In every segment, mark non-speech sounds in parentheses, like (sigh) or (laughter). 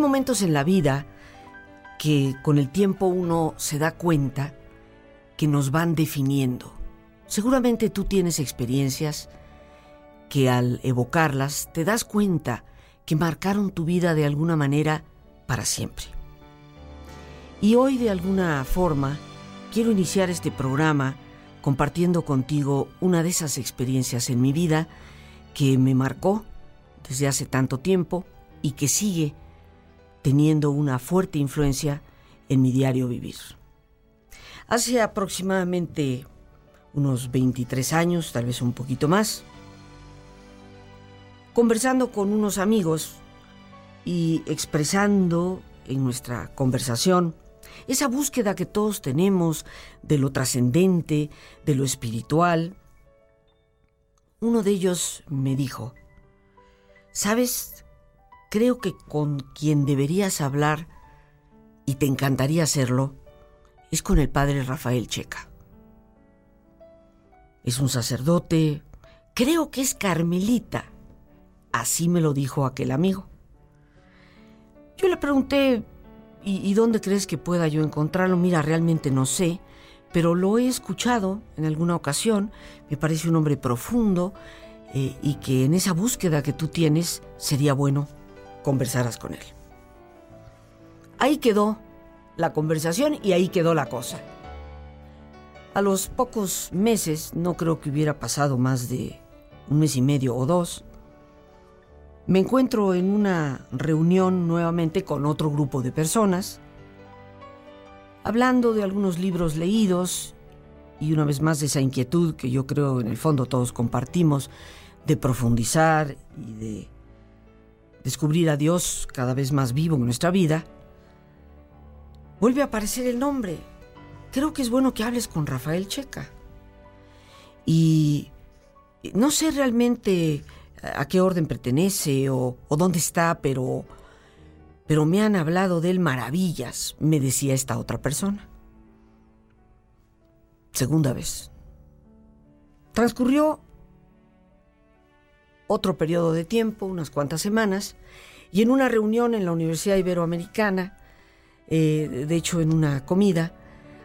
Momentos en la vida que con el tiempo uno se da cuenta que nos van definiendo. Seguramente tú tienes experiencias que al evocarlas te das cuenta que marcaron tu vida de alguna manera para siempre. Y hoy de alguna forma quiero iniciar este programa compartiendo contigo una de esas experiencias en mi vida que me marcó desde hace tanto tiempo y que sigue teniendo una fuerte influencia en mi diario vivir. Hace aproximadamente unos 23 años, tal vez un poquito más, conversando con unos amigos y expresando en nuestra conversación esa búsqueda que todos tenemos de lo trascendente, de lo espiritual, uno de ellos me dijo, ¿sabes? Creo que con quien deberías hablar, y te encantaría hacerlo, es con el padre Rafael Checa. Es un sacerdote, creo que es carmelita. Así me lo dijo aquel amigo. Yo le pregunté, ¿y, dónde crees que pueda yo encontrarlo? Mira, realmente no sé, pero lo he escuchado en alguna ocasión. Me parece un hombre profundo eh, y que en esa búsqueda que tú tienes sería bueno conversaras con él. Ahí quedó la conversación y ahí quedó la cosa. A los pocos meses, no creo que hubiera pasado más de un mes y medio o dos, me encuentro en una reunión nuevamente con otro grupo de personas, hablando de algunos libros leídos y una vez más de esa inquietud que yo creo en el fondo todos compartimos de profundizar y de descubrir a Dios cada vez más vivo en nuestra vida, vuelve a aparecer el nombre. Creo que es bueno que hables con Rafael Checa. Y no sé realmente a qué orden pertenece o, dónde está, pero, pero me han hablado de él maravillas, me decía esta otra persona. Segunda vez. Transcurrió otro periodo de tiempo, unas cuantas semanas, y en una reunión en la Universidad Iberoamericana, eh, de hecho en una comida,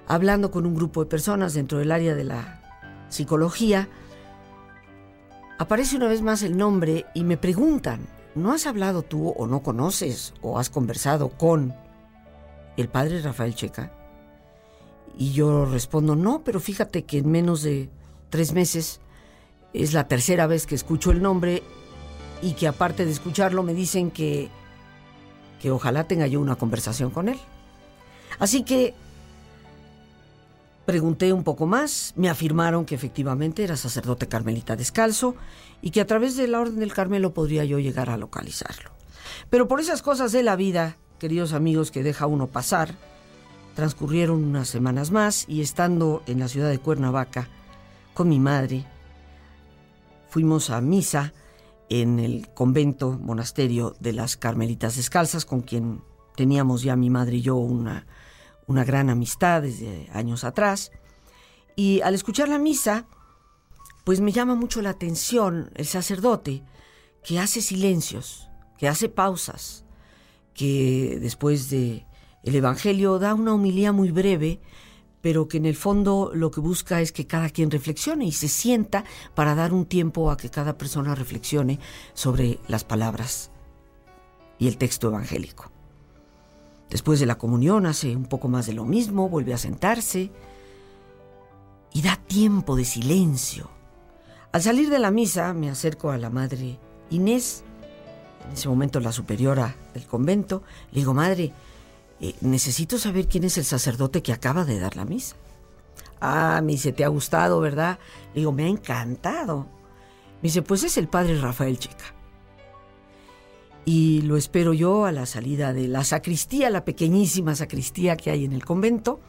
hablando con un grupo de personas dentro del área de la psicología, aparece una vez más el nombre y me preguntan, ¿no has hablado tú o no conoces o has conversado con el padre Rafael Checa? Y yo respondo, no, pero fíjate que en menos de tres meses es la tercera vez que escucho el nombre y que aparte de escucharlo me dicen que, que ojalá tenga yo una conversación con él. Así que pregunté un poco más, me afirmaron que efectivamente era sacerdote carmelita descalzo y que a través de la Orden del Carmelo podría yo llegar a localizarlo. Pero por esas cosas de la vida, queridos amigos, que deja uno pasar, transcurrieron unas semanas más y estando en la ciudad de Cuernavaca con mi madre, fuimos a misa en el convento, monasterio de las Carmelitas Descalzas, con quien teníamos ya mi madre y yo una, una gran amistad desde años atrás. Y al escuchar la misa, pues me llama mucho la atención el sacerdote que hace silencios, que hace pausas, que después de el evangelio da una homilía muy breve pero que en el fondo lo que busca es que cada quien reflexione y se sienta para dar un tiempo a que cada persona reflexione sobre las palabras y el texto evangélico. Después de la comunión hace un poco más de lo mismo, vuelve a sentarse y da tiempo de silencio. Al salir de la misa me acerco a la madre Inés, en ese momento la superiora del convento, le digo, madre, eh, necesito saber quién es el sacerdote que acaba de dar la misa. Ah, me dice, ¿te ha gustado, verdad? Le digo, me ha encantado. Me dice, pues es el padre Rafael Checa. Y lo espero yo a la salida de la sacristía, la pequeñísima sacristía que hay en el convento.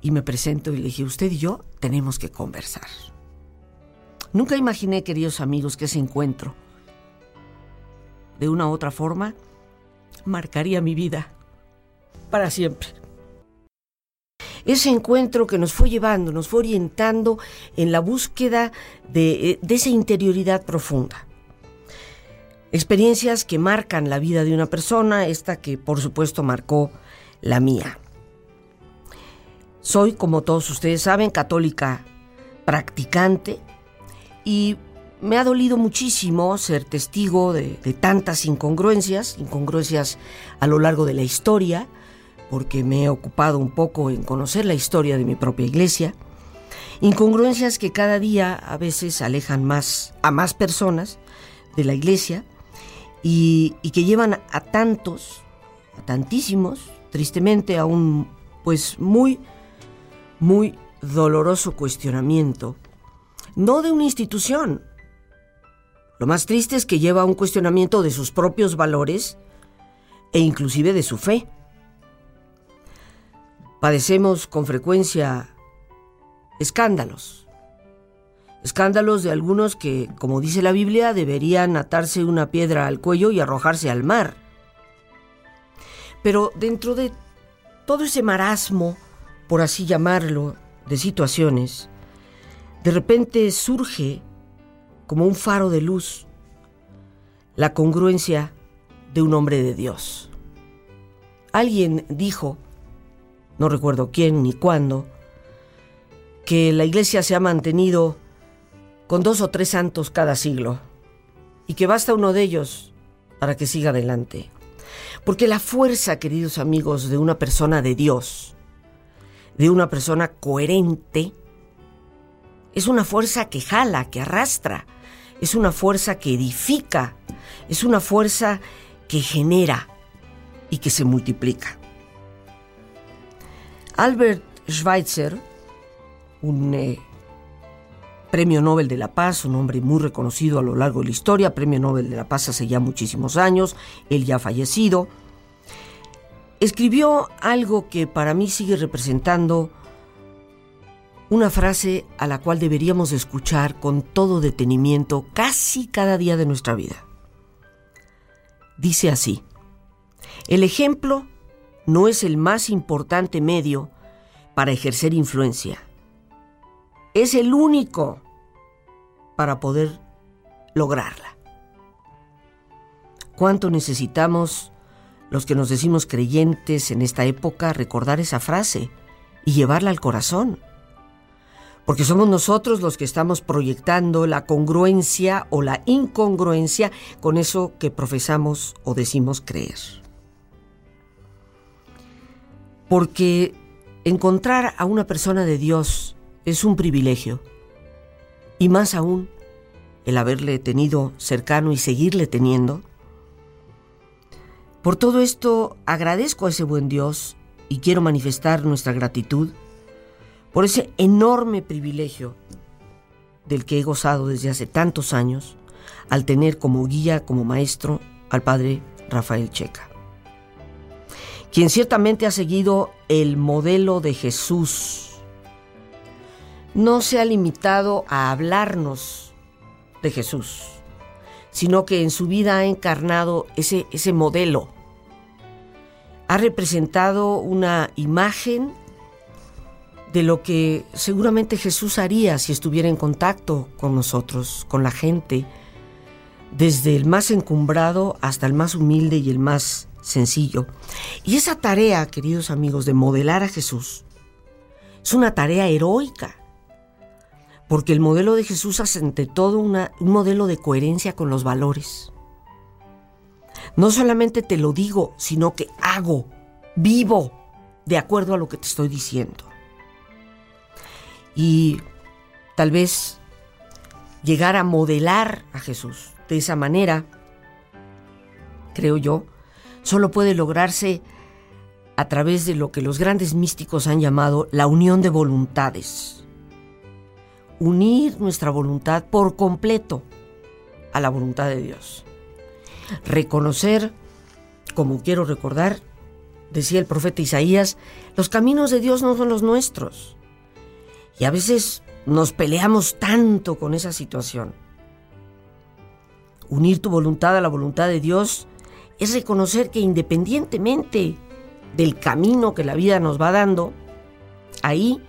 Y me presento y le dije, usted y yo tenemos que conversar. Nunca imaginé, queridos amigos, que ese encuentro, de una u otra forma, marcaría mi vida para siempre ese encuentro que nos fue llevando, nos fue orientando en la búsqueda de, eh, de esa interioridad profunda. Experiencias que marcan la vida de una persona, esta que por supuesto marcó la mía. Soy, como todos ustedes saben, católica practicante y me ha dolido muchísimo ser testigo de, tantas incongruencias, incongruencias a lo largo de la historia, porque me he ocupado un poco en conocer la historia de mi propia iglesia, incongruencias que cada día a veces alejan más a más personas de la iglesia y, y que llevan a tantos, a tantísimos, tristemente a un pues muy, muy doloroso cuestionamiento, no de una institución. Lo más triste es que lleva a un cuestionamiento de sus propios valores e inclusive de su fe. Padecemos con frecuencia escándalos. Escándalos de algunos que, como dice la Biblia, deberían atarse una piedra al cuello y arrojarse al mar. Pero dentro de todo ese marasmo, por así llamarlo, de situaciones, de repente surge como un faro de luz la congruencia de un hombre de Dios. Alguien dijo no recuerdo quién ni cuándo, que la iglesia se ha mantenido con dos o tres santos cada siglo y que basta uno de ellos para que siga adelante. Porque la fuerza, queridos amigos, de una persona de Dios, de una persona coherente, es una fuerza que jala, que arrastra, es una fuerza que edifica, es una fuerza que genera y que se multiplica. Albert Schweitzer, un eh, premio Nobel de la Paz, un hombre muy reconocido a lo largo de la historia, premio Nobel de la Paz hace ya muchísimos años, él ya fallecido, escribió algo que para mí sigue representando una frase a la cual deberíamos escuchar con todo detenimiento casi cada día de nuestra vida. Dice así, el ejemplo no es el más importante medio para ejercer influencia. Es el único para poder lograrla. ¿Cuánto necesitamos los que nos decimos creyentes en esta época recordar esa frase y llevarla al corazón? Porque somos nosotros los que estamos proyectando la congruencia o la incongruencia con eso que profesamos o decimos creer porque encontrar a una persona de Dios es un privilegio, y más aún el haberle tenido cercano y seguirle teniendo. Por todo esto agradezco a ese buen Dios y quiero manifestar nuestra gratitud por ese enorme privilegio del que he gozado desde hace tantos años al tener como guía, como maestro, al padre Rafael Checa quien ciertamente ha seguido el modelo de Jesús. No se ha limitado a hablarnos de Jesús, sino que en su vida ha encarnado ese, ese modelo. Ha representado una imagen de lo que seguramente Jesús haría si estuviera en contacto con nosotros, con la gente, desde el más encumbrado hasta el más humilde y el más sencillo. Y esa tarea, queridos amigos, de modelar a Jesús, es una tarea heroica, porque el modelo de Jesús hace ante todo un modelo de coherencia con los valores, No solamente te lo digo, sino que hago, vivo de acuerdo a lo que te estoy diciendo. Y tal vez llegar a modelar a Jesús de esa manera, creo yo, solo puede lograrse a través de lo que los grandes místicos han llamado la unión de voluntades. Unir nuestra voluntad por completo a la voluntad de Dios reconocer, como quiero recordar, decía el profeta Isaías, los caminos de Dios no son los nuestros. Y a veces nos peleamos tanto con esa situación. Unir tu voluntad a la voluntad de Dios es reconocer que independientemente del camino que la vida nos va dando, ahí,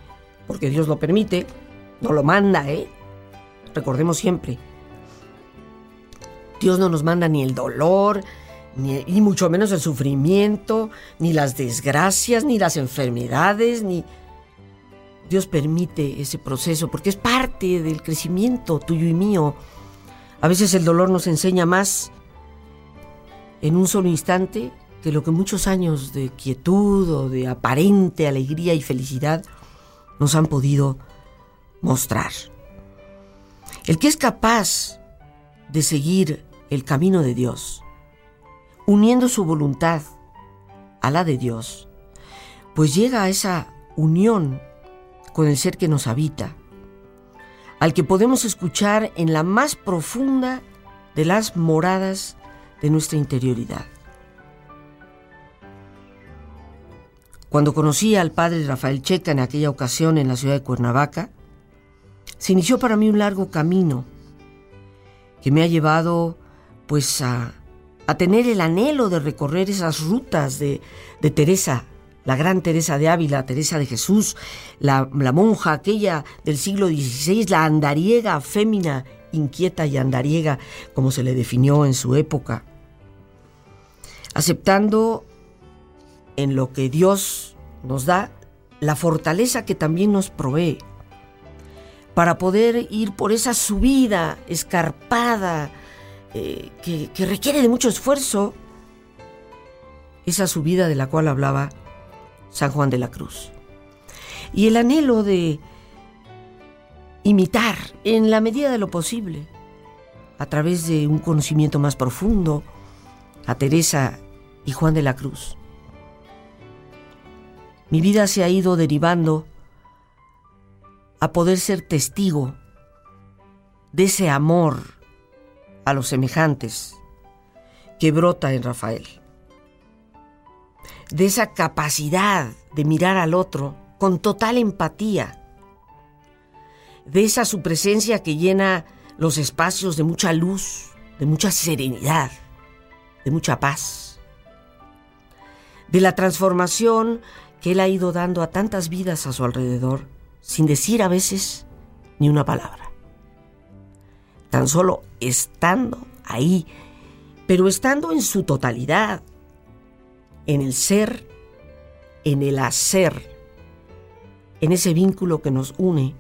porque Dios lo permite, no lo manda, ¿eh? Recordemos siempre, Dios no nos manda ni el dolor, ni, mucho menos el sufrimiento, ni las desgracias, ni las enfermedades, ni... Dios permite ese proceso porque es parte del crecimiento tuyo y mío. A veces el dolor nos enseña más en un solo instante que lo que muchos años de quietud o de aparente alegría y felicidad nos han podido mostrar. El que es capaz de seguir el camino de Dios, uniendo su voluntad a la de Dios, pues llega a esa unión con el ser que nos habita, al que podemos escuchar en la más profunda de las moradas de nuestra interioridad. Cuando conocí al padre Rafael Checa en aquella ocasión en la ciudad de Cuernavaca, se inició para mí un largo camino que me ha llevado pues a, tener el anhelo de recorrer esas rutas de, Teresa, la gran Teresa de Ávila, Teresa de Jesús, la, monja aquella del siglo XVI, la andariega fémina, inquieta y andariega, como se le definió en su época, aceptando en lo que Dios nos da la fortaleza que también nos provee para poder ir por esa subida escarpada, eh, que, requiere de mucho esfuerzo, esa subida de la cual hablaba San Juan de la Cruz. Y el anhelo de imitar en la medida de lo posible, a través de un conocimiento más profundo, a Teresa y Juan de la Cruz. Mi vida se ha ido derivando a poder ser testigo de ese amor a los semejantes que brota en Rafael. De esa capacidad de mirar al otro con total empatía. De esa su presencia que llena los espacios de mucha luz, de mucha serenidad, de mucha paz. De la transformación que él ha ido dando a tantas vidas a su alrededor, sin decir a veces ni una palabra tan solo estando ahí, pero estando en su totalidad, en el ser, en el hacer, en ese vínculo que nos une,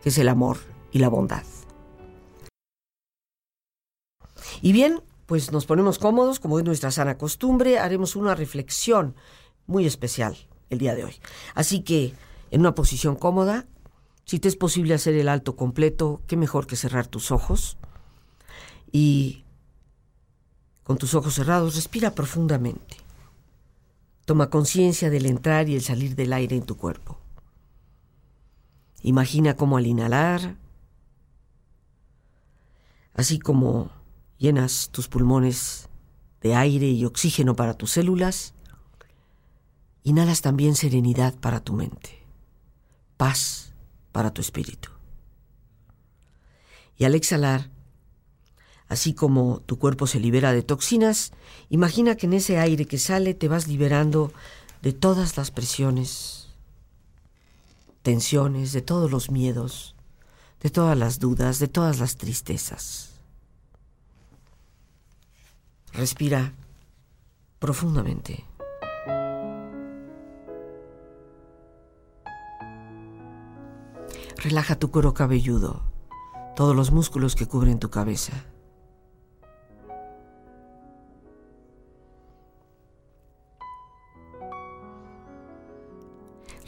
que es el amor y la bondad. Y bien, pues nos ponemos cómodos, como es nuestra sana costumbre, haremos una reflexión muy especial el día de hoy. Así que, en una posición cómoda, si te es posible hacer el alto completo, qué mejor que cerrar tus ojos y con tus ojos cerrados respira profundamente. Toma conciencia del entrar y el salir del aire en tu cuerpo. Imagina cómo al inhalar, así como llenas tus pulmones de aire y oxígeno para tus células, inhalas también serenidad para tu mente, paz para tu espíritu. Y al exhalar, así como tu cuerpo se libera de toxinas, imagina que en ese aire que sale te vas liberando de todas las presiones, tensiones, de todos los miedos, de todas las dudas, de todas las tristezas. Respira profundamente. Relaja tu cuero cabelludo, todos los músculos que cubren tu cabeza.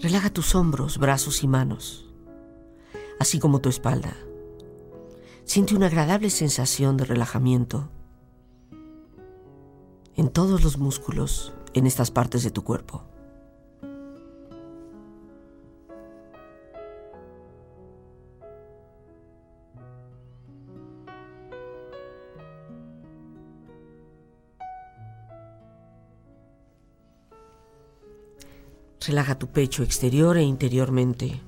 Relaja tus hombros, brazos y manos, así como tu espalda. Siente una agradable sensación de relajamiento en todos los músculos en estas partes de tu cuerpo. Relaja tu pecho exterior e interiormente.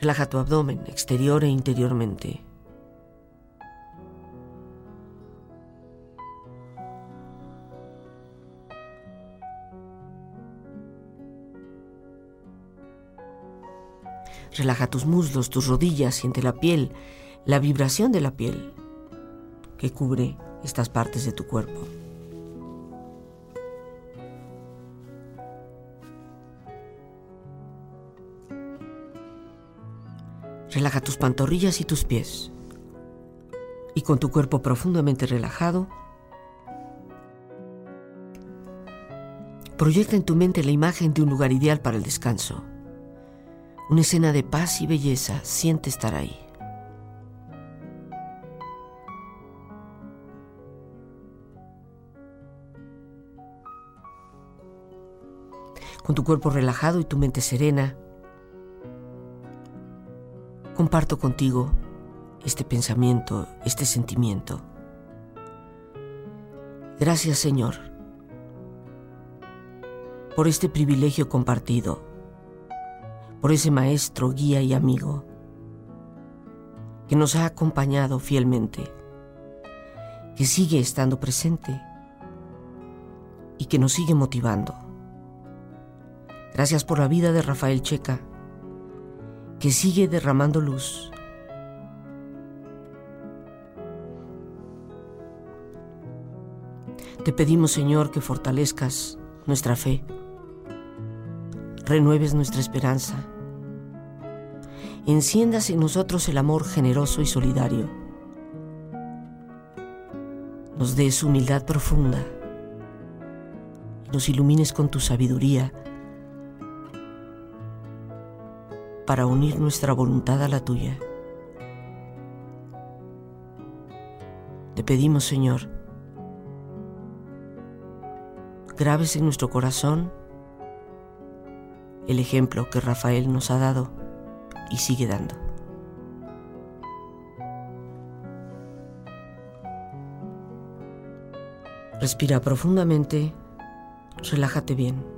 Relaja tu abdomen exterior e interiormente. Relaja tus muslos, tus rodillas, siente la piel la vibración de la piel que cubre estas partes de tu cuerpo. Relaja tus pantorrillas y tus pies. Y con tu cuerpo profundamente relajado, proyecta en tu mente la imagen de un lugar ideal para el descanso. Una escena de paz y belleza, siente estar ahí. Con tu cuerpo relajado y tu mente serena, comparto contigo este pensamiento, este sentimiento. Gracias Señor por este privilegio compartido, por ese maestro, guía y amigo que nos ha acompañado fielmente, que sigue estando presente y que nos sigue motivando. Gracias por la vida de Rafael Checa, que sigue derramando luz. Te pedimos, Señor, que fortalezcas nuestra fe, renueves nuestra esperanza, enciendas en nosotros el amor generoso y solidario, nos des humildad profunda y nos ilumines con tu sabiduría para unir nuestra voluntad a la tuya. Te pedimos, Señor, grabes en nuestro corazón el ejemplo que Rafael nos ha dado y sigue dando. Respira profundamente, relájate bien.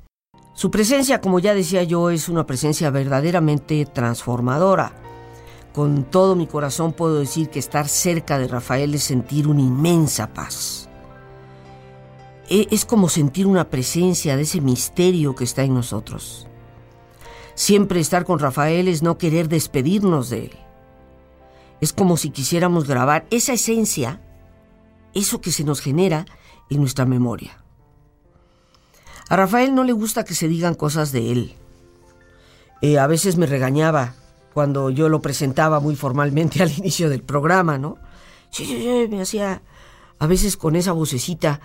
Su presencia, como ya decía yo, es una presencia verdaderamente transformadora. Con todo mi corazón puedo decir que estar cerca de Rafael es sentir una inmensa paz. E, es como sentir una presencia de ese misterio que está en nosotros. Siempre estar con Rafael es no querer despedirnos de él. Es como si quisiéramos grabar esa esencia, eso que se nos genera en nuestra memoria. A Rafael no le gusta que se digan cosas de él. Eh, a veces me regañaba cuando yo lo presentaba muy formalmente (laughs) al inicio del programa, ¿no? Sí, sí, sí, me hacía a veces con esa vocecita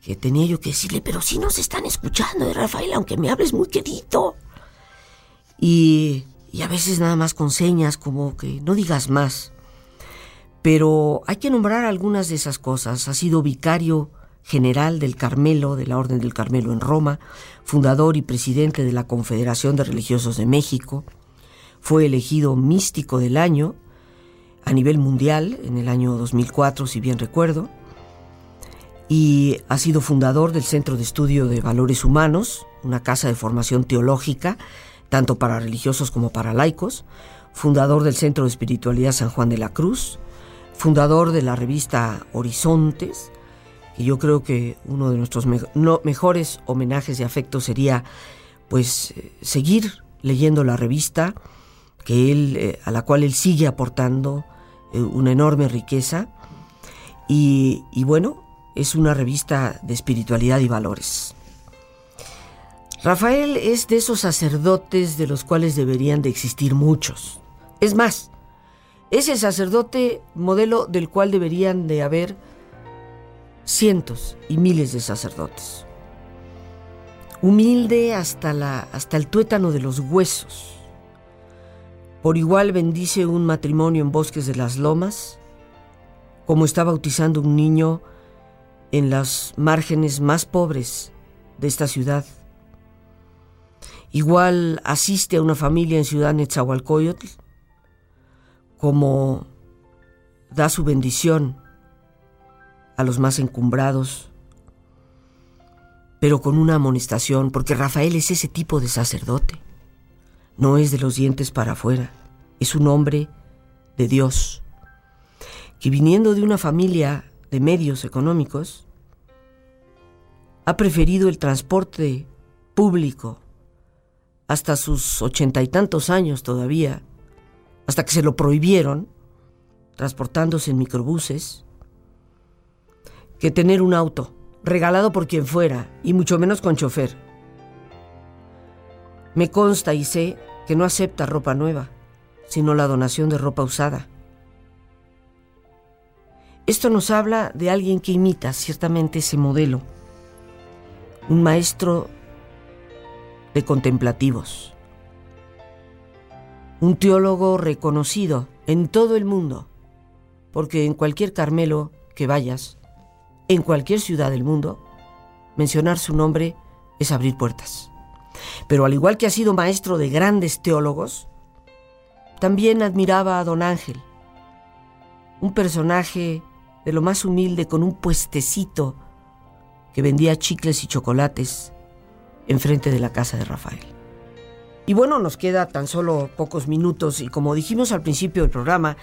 que tenía yo que decirle, pero si nos están escuchando, de Rafael, aunque me hables muy querido. Y, y a veces nada más con señas como que no digas más. Pero hay que nombrar algunas de esas cosas. Ha sido vicario general del Carmelo, de la Orden del Carmelo en Roma, fundador y presidente de la Confederación de Religiosos de México. Fue elegido místico del año a nivel mundial en el año 2004, si bien recuerdo. Y ha sido fundador del Centro de Estudio de Valores Humanos, una casa de formación teológica, tanto para religiosos como para laicos, fundador del Centro de Espiritualidad San Juan de la Cruz, fundador de la revista Horizontes, y yo creo que uno de nuestros mejores homenajes de afecto sería pues eh, seguir leyendo la revista que él, eh, a la cual él sigue aportando eh, una enorme riqueza y, y bueno, es una revista de espiritualidad y valores. Rafael es de esos sacerdotes de los cuales deberían de existir muchos. Es más, es el sacerdote modelo del cual deberían de haber cientos y miles de sacerdotes. Humilde hasta, la, hasta el tuétano de los huesos. Por igual bendice un matrimonio en bosques de las lomas, como está bautizando un niño en las márgenes más pobres de esta ciudad. Igual asiste a una familia en Ciudad Netzahualcoyotl como da su bendición a los más encumbrados, pero con una amonestación, porque Rafael es ese tipo de sacerdote. No es de los dientes para afuera, es un hombre de Dios, que viniendo de una familia de medios económicos, ha preferido el transporte público hasta sus ochenta y tantos años todavía hasta que se lo prohibieron, transportándose en microbuses, que tener un auto, regalado por quien fuera, y mucho menos con chofer. Me consta y sé que no acepta ropa nueva, sino la donación de ropa usada. Esto nos habla de alguien que imita ciertamente ese modelo, un maestro de contemplativos un teólogo reconocido en todo el mundo, porque en cualquier Carmelo que vayas, en cualquier ciudad del mundo, mencionar su nombre es abrir puertas. Pero al igual que ha sido maestro de grandes teólogos, también admiraba a don Ángel, un personaje de lo más humilde con un puestecito que vendía chicles y chocolates enfrente de la casa de Rafael. Y bueno, nos queda tan solo pocos minutos y como dijimos al principio del programa,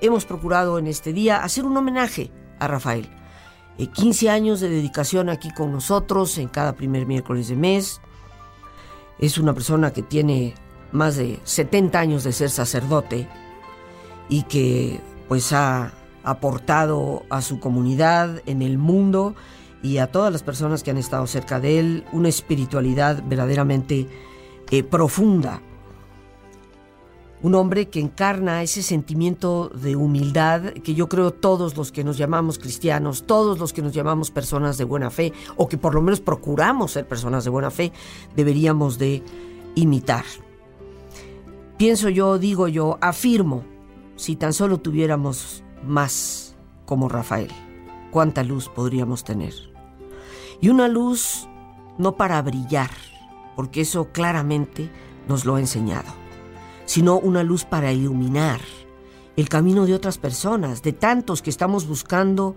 hemos procurado en este día hacer un homenaje a Rafael. 15 eh, años de dedicación aquí con nosotros en cada primer miércoles de mes. Es una persona que tiene más de 70 años de ser sacerdote y que pues ha aportado a su comunidad en el mundo y a todas las personas que han estado cerca de él una espiritualidad verdaderamente eh, profunda. Un hombre que encarna ese sentimiento de humildad que yo creo todos los que nos llamamos cristianos, todos los que nos llamamos personas de buena fe, o que por lo menos procuramos ser personas de buena fe, deberíamos de imitar. Pienso yo, digo yo, afirmo, si tan solo tuviéramos más como Rafael, cuánta luz podríamos tener. Y una luz no para brillar, porque eso claramente nos lo ha enseñado, sino una luz para iluminar el camino de otras personas, de tantos que estamos buscando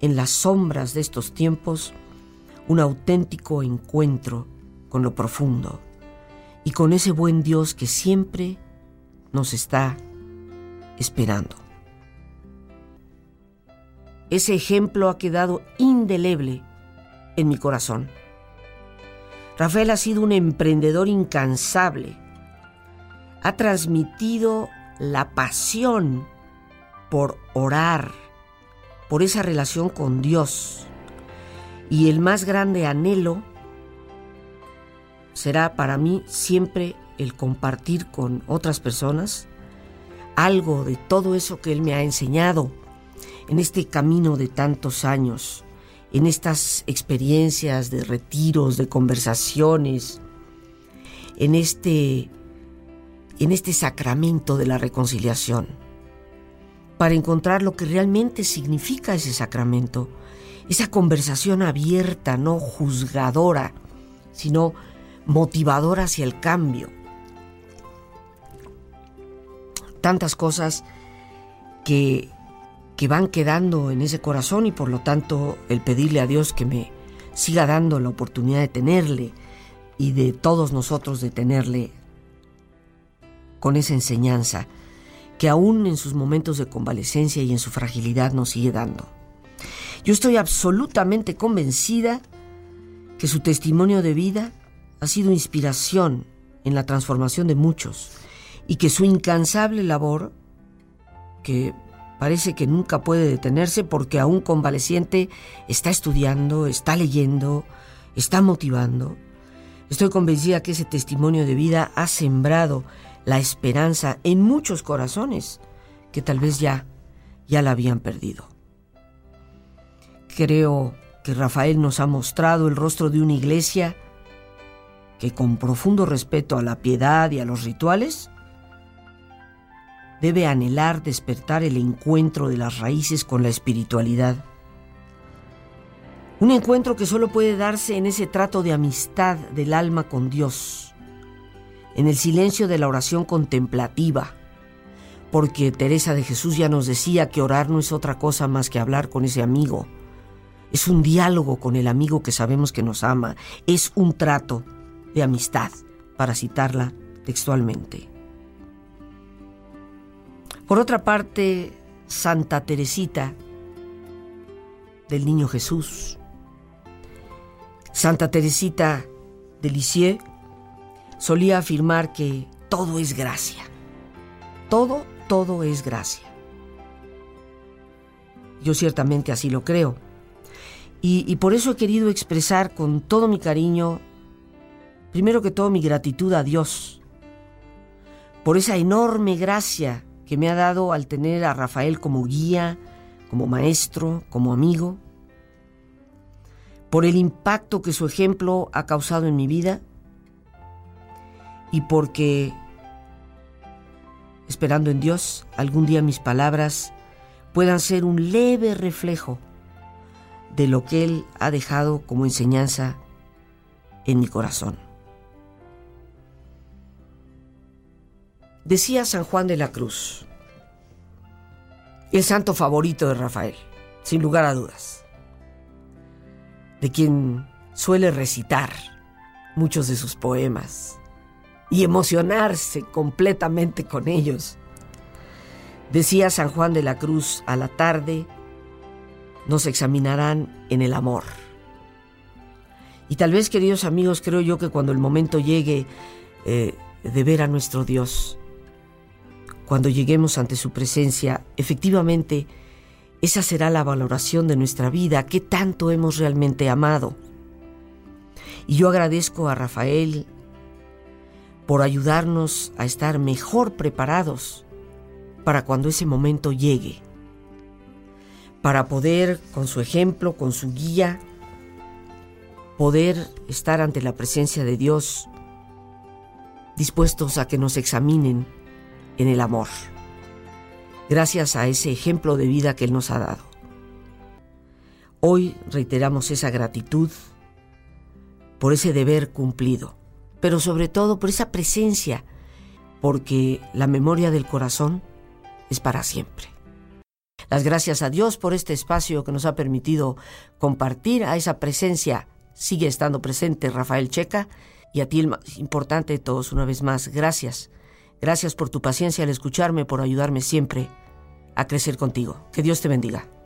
en las sombras de estos tiempos un auténtico encuentro con lo profundo y con ese buen Dios que siempre nos está esperando. Ese ejemplo ha quedado indeleble en mi corazón. Rafael ha sido un emprendedor incansable. Ha transmitido la pasión por orar, por esa relación con Dios. Y el más grande anhelo será para mí siempre el compartir con otras personas algo de todo eso que Él me ha enseñado en este camino de tantos años en estas experiencias de retiros, de conversaciones, en este, en este sacramento de la reconciliación. para encontrar lo que realmente significa ese sacramento, esa conversación abierta, no juzgadora, sino motivadora hacia el cambio. Tantas cosas que, que van quedando en ese corazón y por lo tanto el pedirle a Dios que me siga dando la oportunidad de tenerle y de todos nosotros de tenerle con esa enseñanza que aún en sus momentos de convalecencia y en su fragilidad nos sigue dando. Yo estoy absolutamente convencida que su testimonio de vida ha sido inspiración en la transformación de muchos y que su incansable labor, que parece que nunca puede detenerse porque aún convaleciente está estudiando, está leyendo, está motivando. Estoy convencida que ese testimonio de vida ha sembrado la esperanza en muchos corazones que tal vez ya, ya la habían perdido. Creo que Rafael nos ha mostrado el rostro de una iglesia que con profundo respeto a la piedad y a los rituales, debe anhelar despertar el encuentro de las raíces con la espiritualidad. Un encuentro que solo puede darse en ese trato de amistad del alma con Dios en el silencio de la oración contemplativa, porque Teresa de Jesús ya nos decía que orar no es otra cosa más que hablar con ese amigo. Es un diálogo con el amigo que sabemos que nos ama, es un trato de amistad, para citarla textualmente. Por otra parte, Santa Teresita del Niño Jesús, Santa Teresita de Lisieux, solía afirmar que todo es gracia. Todo, todo es gracia. Yo ciertamente así lo creo. Y, por eso he querido expresar con todo mi cariño, primero que todo mi gratitud a Dios, por esa enorme gracia que me ha dado al tener a Rafael como guía, como maestro, como amigo, por el impacto que su ejemplo ha causado en mi vida y porque, esperando en Dios, algún día mis palabras puedan ser un leve reflejo de lo que Él ha dejado como enseñanza en mi corazón. Decía San Juan de la Cruz, el santo favorito de Rafael, sin lugar a dudas, de quien suele recitar muchos de sus poemas, y emocionarse completamente con ellos. Decía San Juan de la Cruz, a la tarde nos examinarán en el amor. Y tal vez, queridos amigos, creo yo que cuando el momento llegue eh, de ver a nuestro Dios, cuando lleguemos ante su presencia, efectivamente, esa será la valoración de nuestra vida, qué tanto hemos realmente amado. Y yo agradezco a Rafael, por ayudarnos a estar mejor preparados para cuando ese momento llegue, para poder, con su ejemplo, con su guía, poder estar ante la presencia de Dios, dispuestos a que nos examinen en el amor, gracias a ese ejemplo de vida que Él nos ha dado. Hoy reiteramos esa gratitud por ese deber cumplido pero sobre todo por esa presencia, porque la memoria del corazón es para siempre. Las gracias a Dios por este espacio que nos ha permitido compartir a esa presencia. Sigue estando presente Rafael Checa y a ti el más importante de todos, una vez más, gracias. Gracias por tu paciencia al escucharme, por ayudarme siempre a crecer contigo. Que Dios te bendiga.